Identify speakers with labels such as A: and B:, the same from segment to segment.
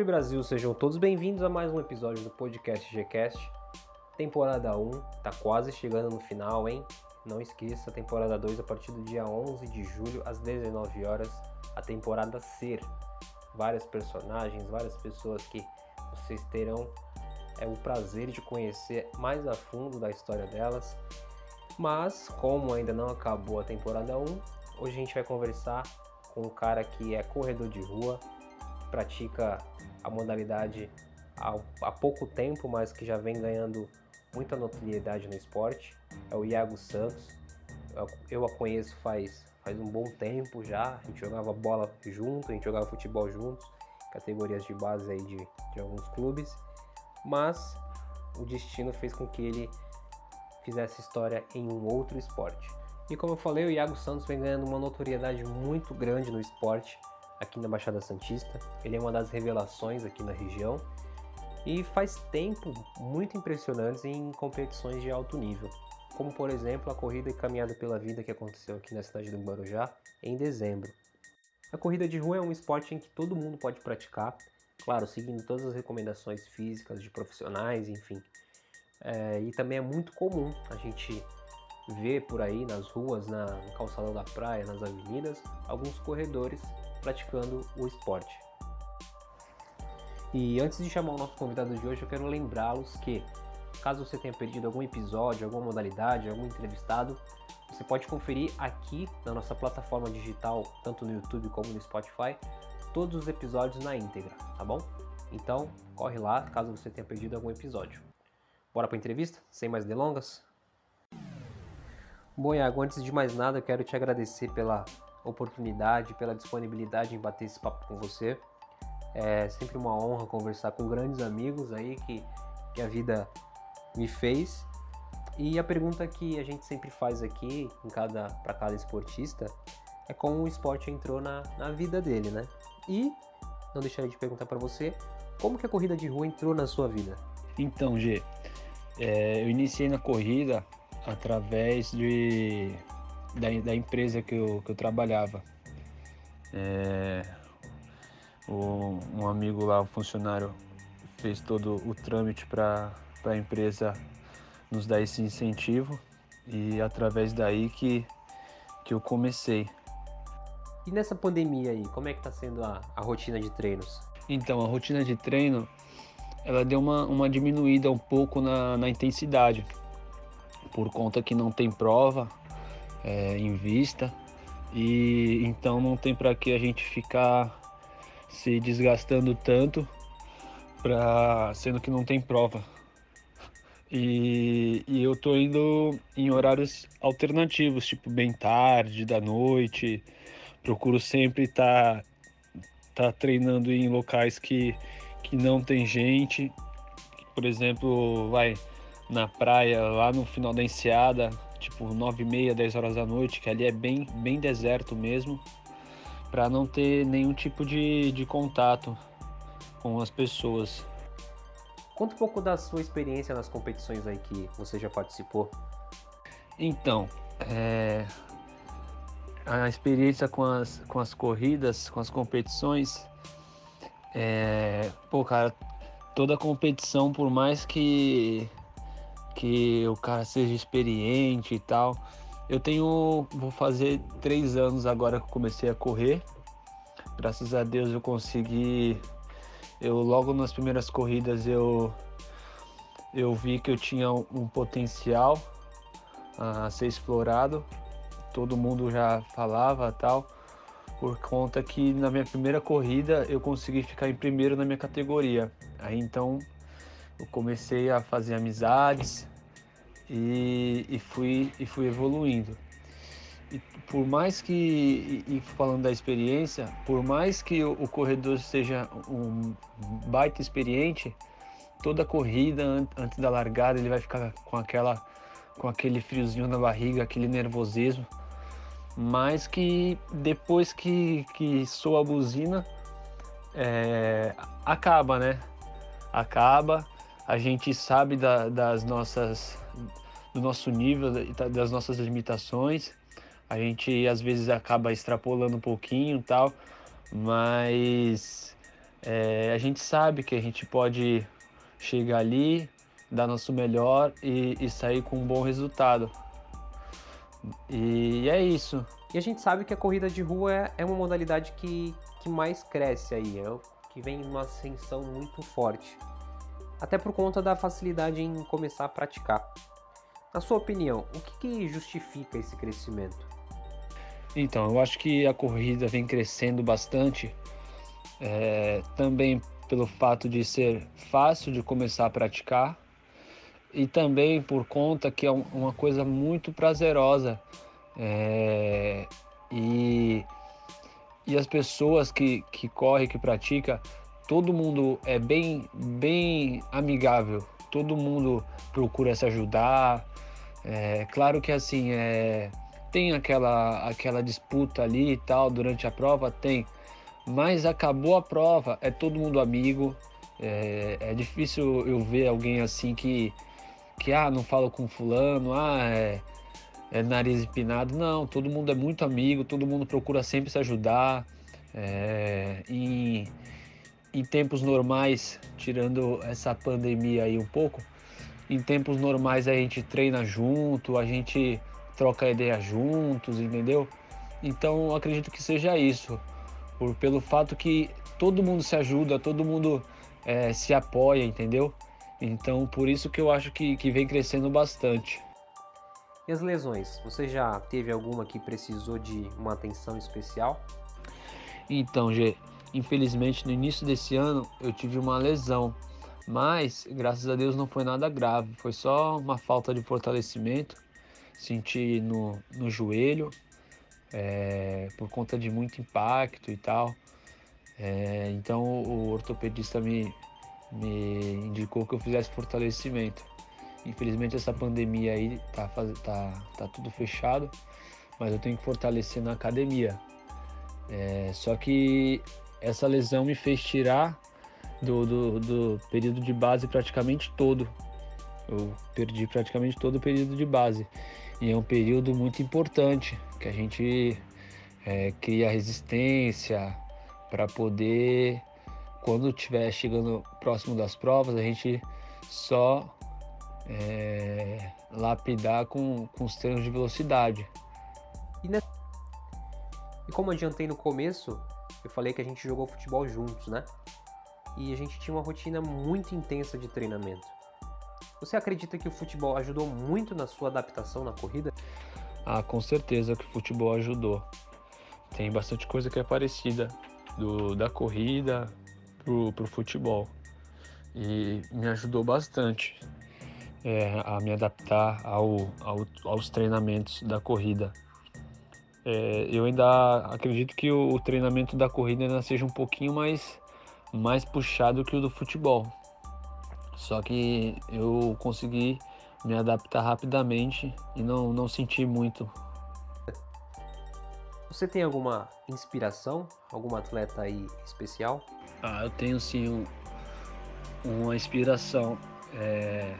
A: Salve Brasil, sejam todos bem-vindos a mais um episódio do podcast Gcast. Temporada 1 tá quase chegando no final, hein? Não esqueça, temporada 2 a partir do dia 11 de julho às 19 horas, a temporada Ser. Várias personagens, várias pessoas que vocês terão é o prazer de conhecer mais a fundo da história delas. Mas como ainda não acabou a temporada 1, hoje a gente vai conversar com um cara que é corredor de rua, pratica a modalidade há, há pouco tempo, mas que já vem ganhando muita notoriedade no esporte. É o Iago Santos. Eu, a conheço faz, faz um bom tempo já. A gente jogava bola junto, a gente jogava futebol juntos, categorias de base aí de, de alguns clubes. Mas o destino fez com que ele fizesse história em um outro esporte. E como eu falei, o Iago Santos vem ganhando uma notoriedade muito grande no esporte aqui na Baixada Santista. Ele é uma das revelações aqui na região e faz tempo muito impressionantes em competições de alto nível, como por exemplo a corrida caminhada pela vida que aconteceu aqui na cidade do Guarujá em dezembro. A corrida de rua é um esporte em que todo mundo pode praticar, claro, seguindo todas as recomendações físicas de profissionais, enfim. É, e também é muito comum a gente ver por aí nas ruas, na, calçadão da praia, nas avenidas, alguns corredores praticando o esporte. E antes de chamar o nosso convidado de hoje, eu quero lembrá-los que, caso você tenha perdido algum episódio, alguma modalidade, algum entrevistado, você pode conferir aqui na nossa plataforma digital, tanto no YouTube como no Spotify, todos os episódios na íntegra, tá bom? Então, corre lá caso você tenha perdido algum episódio. Bora para a entrevista? Sem mais delongas? Bom, Iago, antes de mais nada, eu quero te agradecer pela oportunidade, pela disponibilidade em bater esse papo com você. É sempre uma honra conversar com grandes amigos aí que, que a vida me fez. E a pergunta que a gente sempre faz aqui em cada para cada esportista é como o esporte entrou na, na vida dele, né? E não deixaria de perguntar para você como que a corrida de rua entrou na sua vida.
B: Então, G, é, eu iniciei na corrida através de da, da empresa que eu, que eu trabalhava. É, o, um amigo lá, um funcionário, fez todo o trâmite para a empresa nos dar esse incentivo e através daí que, que eu comecei.
A: E nessa pandemia aí, como é que está sendo a, a rotina de treinos?
B: Então, a rotina de treino, ela deu uma, uma diminuída um pouco na, na intensidade, por conta que não tem prova, é, em vista. E então não tem para que a gente ficar se desgastando tanto para sendo que não tem prova. E, e, eu tô indo em horários alternativos tipo bem tarde da noite. Procuro sempre estar tá, tá treinando em locais que que não tem gente. Por exemplo vai na praia lá no final da enseada tipo 9 e meia, 10 horas da noite, que ali é bem, bem deserto mesmo, para não ter nenhum tipo de, de contato com as pessoas.
A: Conta um pouco da sua experiência nas competições aí que você já participou.
B: Então, é, a experiência com as, com as corridas, com as competições, é, pô, cara, toda competição, por mais que que o cara seja experiente e tal. Eu tenho, vou fazer três anos agora que comecei a correr. Graças a Deus eu consegui. Eu logo nas primeiras corridas eu eu vi que eu tinha um potencial a ser explorado. Todo mundo já falava tal, por conta que na minha primeira corrida eu consegui ficar em primeiro na minha categoria. Aí então eu comecei a fazer amizades e, e, fui, e fui evoluindo. E por mais que, e, falando da experiência, por mais que o, o, corredor seja um baita experiente, toda corrida antes da largada ele vai ficar com aquela com aquele friozinho na barriga, aquele nervosismo, mas que depois que, que soa a buzina, é, acaba, né? Acaba, a gente sabe da, das nossas, do nosso nível, das nossas limitações. A gente às vezes acaba extrapolando um pouquinho tal, mas é, a gente sabe que a gente pode chegar ali, dar nosso melhor e, e sair com um bom resultado. E é isso.
A: E a gente sabe que a corrida de rua é, é uma modalidade que, que mais cresce aí, é que vem numa ascensão muito forte. Até por conta da facilidade em começar a praticar. Na sua opinião, o que, que justifica esse crescimento?
B: Então, eu acho que a corrida vem crescendo bastante, é, também pelo fato de ser fácil de começar a praticar e também por conta que é uma coisa muito prazerosa é, e, e as pessoas que, que correm, que praticam, todo mundo é bem, bem amigável, todo mundo procura se ajudar. É, claro que assim, é, tem aquela, aquela disputa ali e tal durante a prova, tem, mas acabou a prova, é todo mundo amigo. É, é difícil eu ver alguém assim que, que ah, não falo com fulano, ah, é, é nariz empinado. Não, todo mundo é muito amigo, todo mundo procura sempre se ajudar. É, em, em tempos normais, tirando essa pandemia aí um pouco, em tempos normais a gente treina junto, a gente troca ideia juntos, entendeu? Então acredito que seja isso, por, pelo fato que todo mundo se ajuda, todo mundo é, se apoia, entendeu? Então por isso que eu acho que, que vem crescendo bastante.
A: E as lesões? Você já teve alguma que precisou de uma atenção especial?
B: Então, G, infelizmente no início desse ano eu tive uma lesão, mas graças a Deus não foi nada grave, foi só uma falta de fortalecimento. Senti no, no joelho, é, por conta de muito impacto e tal. É, então o ortopedista me, me indicou que eu fizesse fortalecimento. Infelizmente essa pandemia aí tá, tá, tá tudo fechado, mas eu tenho que fortalecer na academia. É, só que essa lesão me fez tirar do, do, do, período de base praticamente todo. Eu perdi praticamente todo o período de base. E é um período muito importante que a gente é, cria resistência para poder, quando estiver chegando próximo das provas, a gente só é, lapidar com, com os treinos de velocidade.
A: E, ne... e como adiantei no começo, eu falei que a gente jogou futebol juntos, né? E a gente tinha uma rotina muito intensa de treinamento. Você acredita que o futebol ajudou muito na sua adaptação na corrida?
B: Ah, com certeza que o futebol ajudou. Tem bastante coisa que é parecida do, da corrida pro, pro futebol. E me ajudou bastante é, a me adaptar ao, ao, aos treinamentos da corrida. É, eu ainda acredito que o, o, treinamento da corrida ainda seja um pouquinho mais, mais puxado que o do futebol. Só que eu consegui me adaptar rapidamente e não, não senti muito.
A: Você tem alguma inspiração? Algum atleta aí especial?
B: Ah, eu tenho sim um, uma inspiração. É,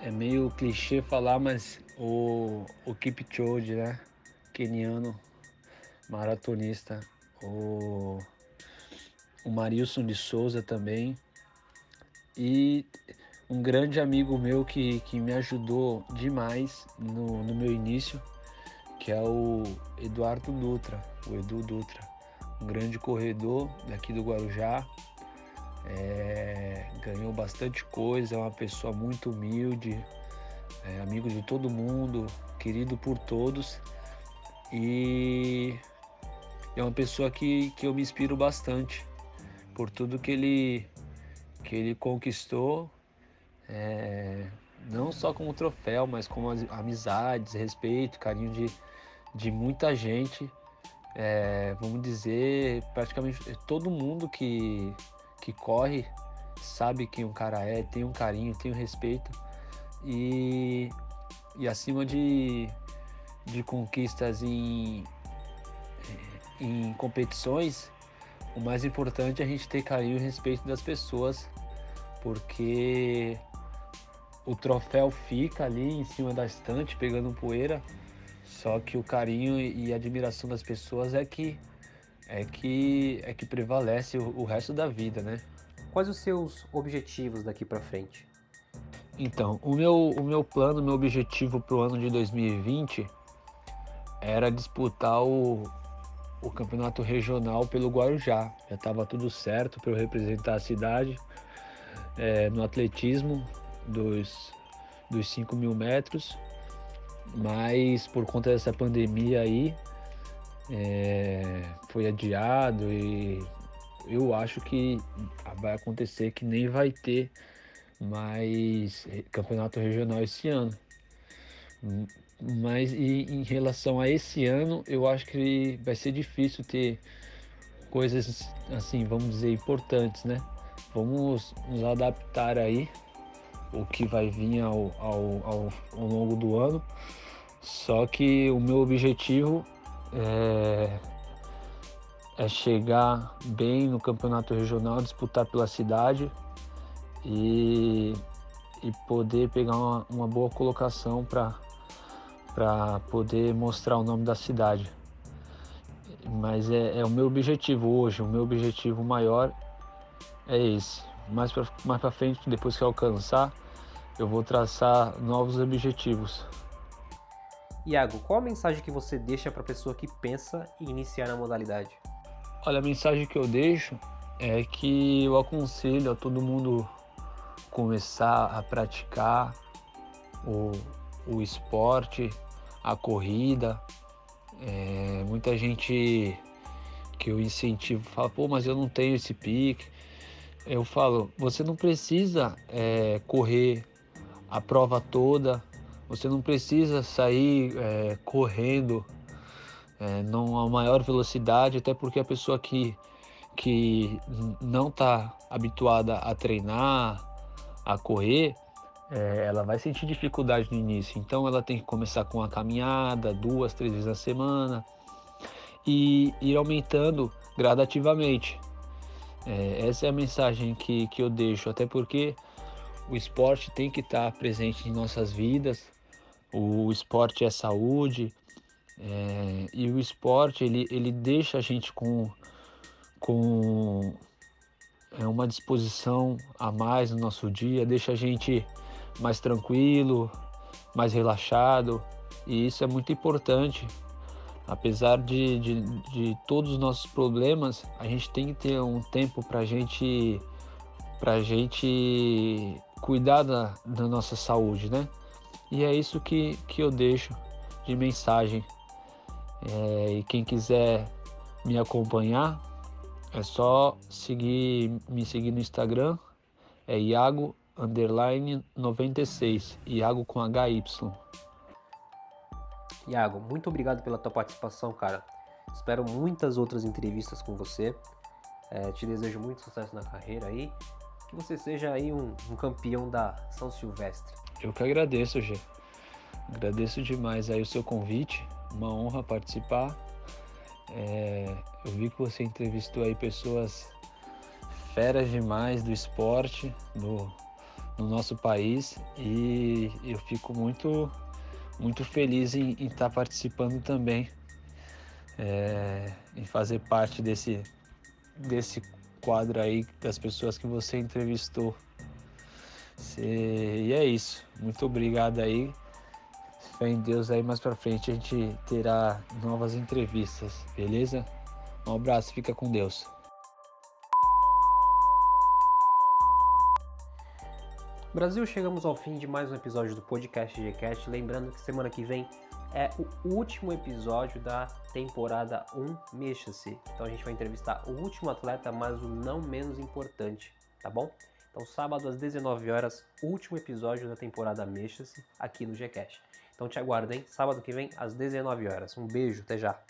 B: é meio clichê falar, mas o, o Kipchoge, né? Keniano, maratonista. O, o Marilson de Souza também. E um grande amigo meu que, que me ajudou demais no, no meu início, que é o Eduardo Dutra, o Edu Dutra. Um grande corredor daqui do Guarujá, é, ganhou bastante coisa, é uma pessoa muito humilde, é, amigo de todo mundo, querido por todos e é uma pessoa que, que eu me inspiro bastante por tudo que ele, que ele conquistou, é, não só como troféu, mas como amizades, respeito, carinho de, de muita gente. É, vamos dizer, praticamente todo mundo que, que corre sabe quem o cara é, tem um carinho, tem um respeito e, e acima de, de conquistas em, em competições, o mais importante é a gente ter carinho e respeito das pessoas, porque o troféu fica ali em cima da estante pegando poeira, só que o carinho e admiração das pessoas é que é que é que prevalece o, o resto da vida, né?
A: Quais os seus objetivos daqui para frente?
B: Então, o meu, o meu plano, meu objetivo para o ano de 2020 era disputar o, o campeonato regional pelo Guarujá. Já estava tudo certo para eu representar a cidade é, no atletismo dos, dos 5 mil metros, mas por conta dessa pandemia aí é, foi adiado e eu acho que vai acontecer que nem vai ter mais campeonato regional esse ano. Mas e, em relação a esse ano, eu acho que vai ser difícil ter coisas assim, vamos dizer, importantes, né? Vamos nos adaptar aí o que vai vir ao, ao, ao, ao longo do ano. Só que o meu objetivo é, é chegar bem no campeonato regional, disputar pela cidade e, e poder pegar uma, uma boa colocação para poder mostrar o nome da cidade. Mas é, é o meu objetivo hoje, o meu objetivo maior é esse. Mais para mais pra frente, depois que alcançar, eu vou traçar novos objetivos.
A: Iago, qual a mensagem que você deixa para a pessoa que pensa em iniciar na modalidade?
B: Olha, a mensagem que eu deixo é que eu aconselho a todo mundo começar a praticar o, o esporte, a corrida. É, muita gente que eu incentivo fala, pô, mas eu não tenho esse pique. Eu falo, você não precisa é, correr a prova toda, você não precisa sair é, correndo é, não a maior velocidade, até porque a pessoa que, que não está habituada a treinar, a correr, é, ela vai sentir dificuldade no início. Então ela tem que começar com a caminhada duas, três vezes na semana e ir aumentando gradativamente. É, essa é a mensagem que, que eu deixo, até porque o esporte tem que estar presente em nossas vidas. O esporte é saúde é, e o esporte ele, ele deixa a gente com, com é uma disposição a mais no nosso dia, deixa a gente mais tranquilo, mais relaxado, e isso é muito importante. Apesar de, de, de todos os nossos problemas, a gente tem que ter um tempo para gente, a gente cuidar da, da nossa saúde, né? E é isso que, que eu deixo de mensagem. É, e quem quiser me acompanhar, é só seguir, me seguir no Instagram, é Iago underline 96, Iago com HY.
A: Iago, muito obrigado pela tua participação, cara. Espero muitas outras entrevistas com você. É, te desejo muito sucesso na carreira aí. Que você seja aí um, um campeão da São Silvestre.
B: Eu que agradeço, Gê. Agradeço demais aí o seu convite. Uma honra participar. É, eu vi que você entrevistou aí pessoas feras demais do esporte no, no nosso país e eu fico muito, muito feliz em, estar participando também, é, em fazer parte desse, desse quadro aí das pessoas que você entrevistou. e é isso. Muito obrigado aí fé em Deus aí mais pra frente a gente terá novas entrevistas, beleza? Um abraço, fica com Deus.
A: Brasil, chegamos ao fim de mais um episódio do podcast GCast. Lembrando que semana que vem é o último episódio da temporada 1 Mexa-se. Então a gente vai entrevistar o último atleta, mas o não menos importante, tá bom? Então sábado às 19 horas, último episódio da temporada Mexa-se aqui no GCast. Então te aguardo, hein? Sábado que vem às 19 horas. Um beijo, até já.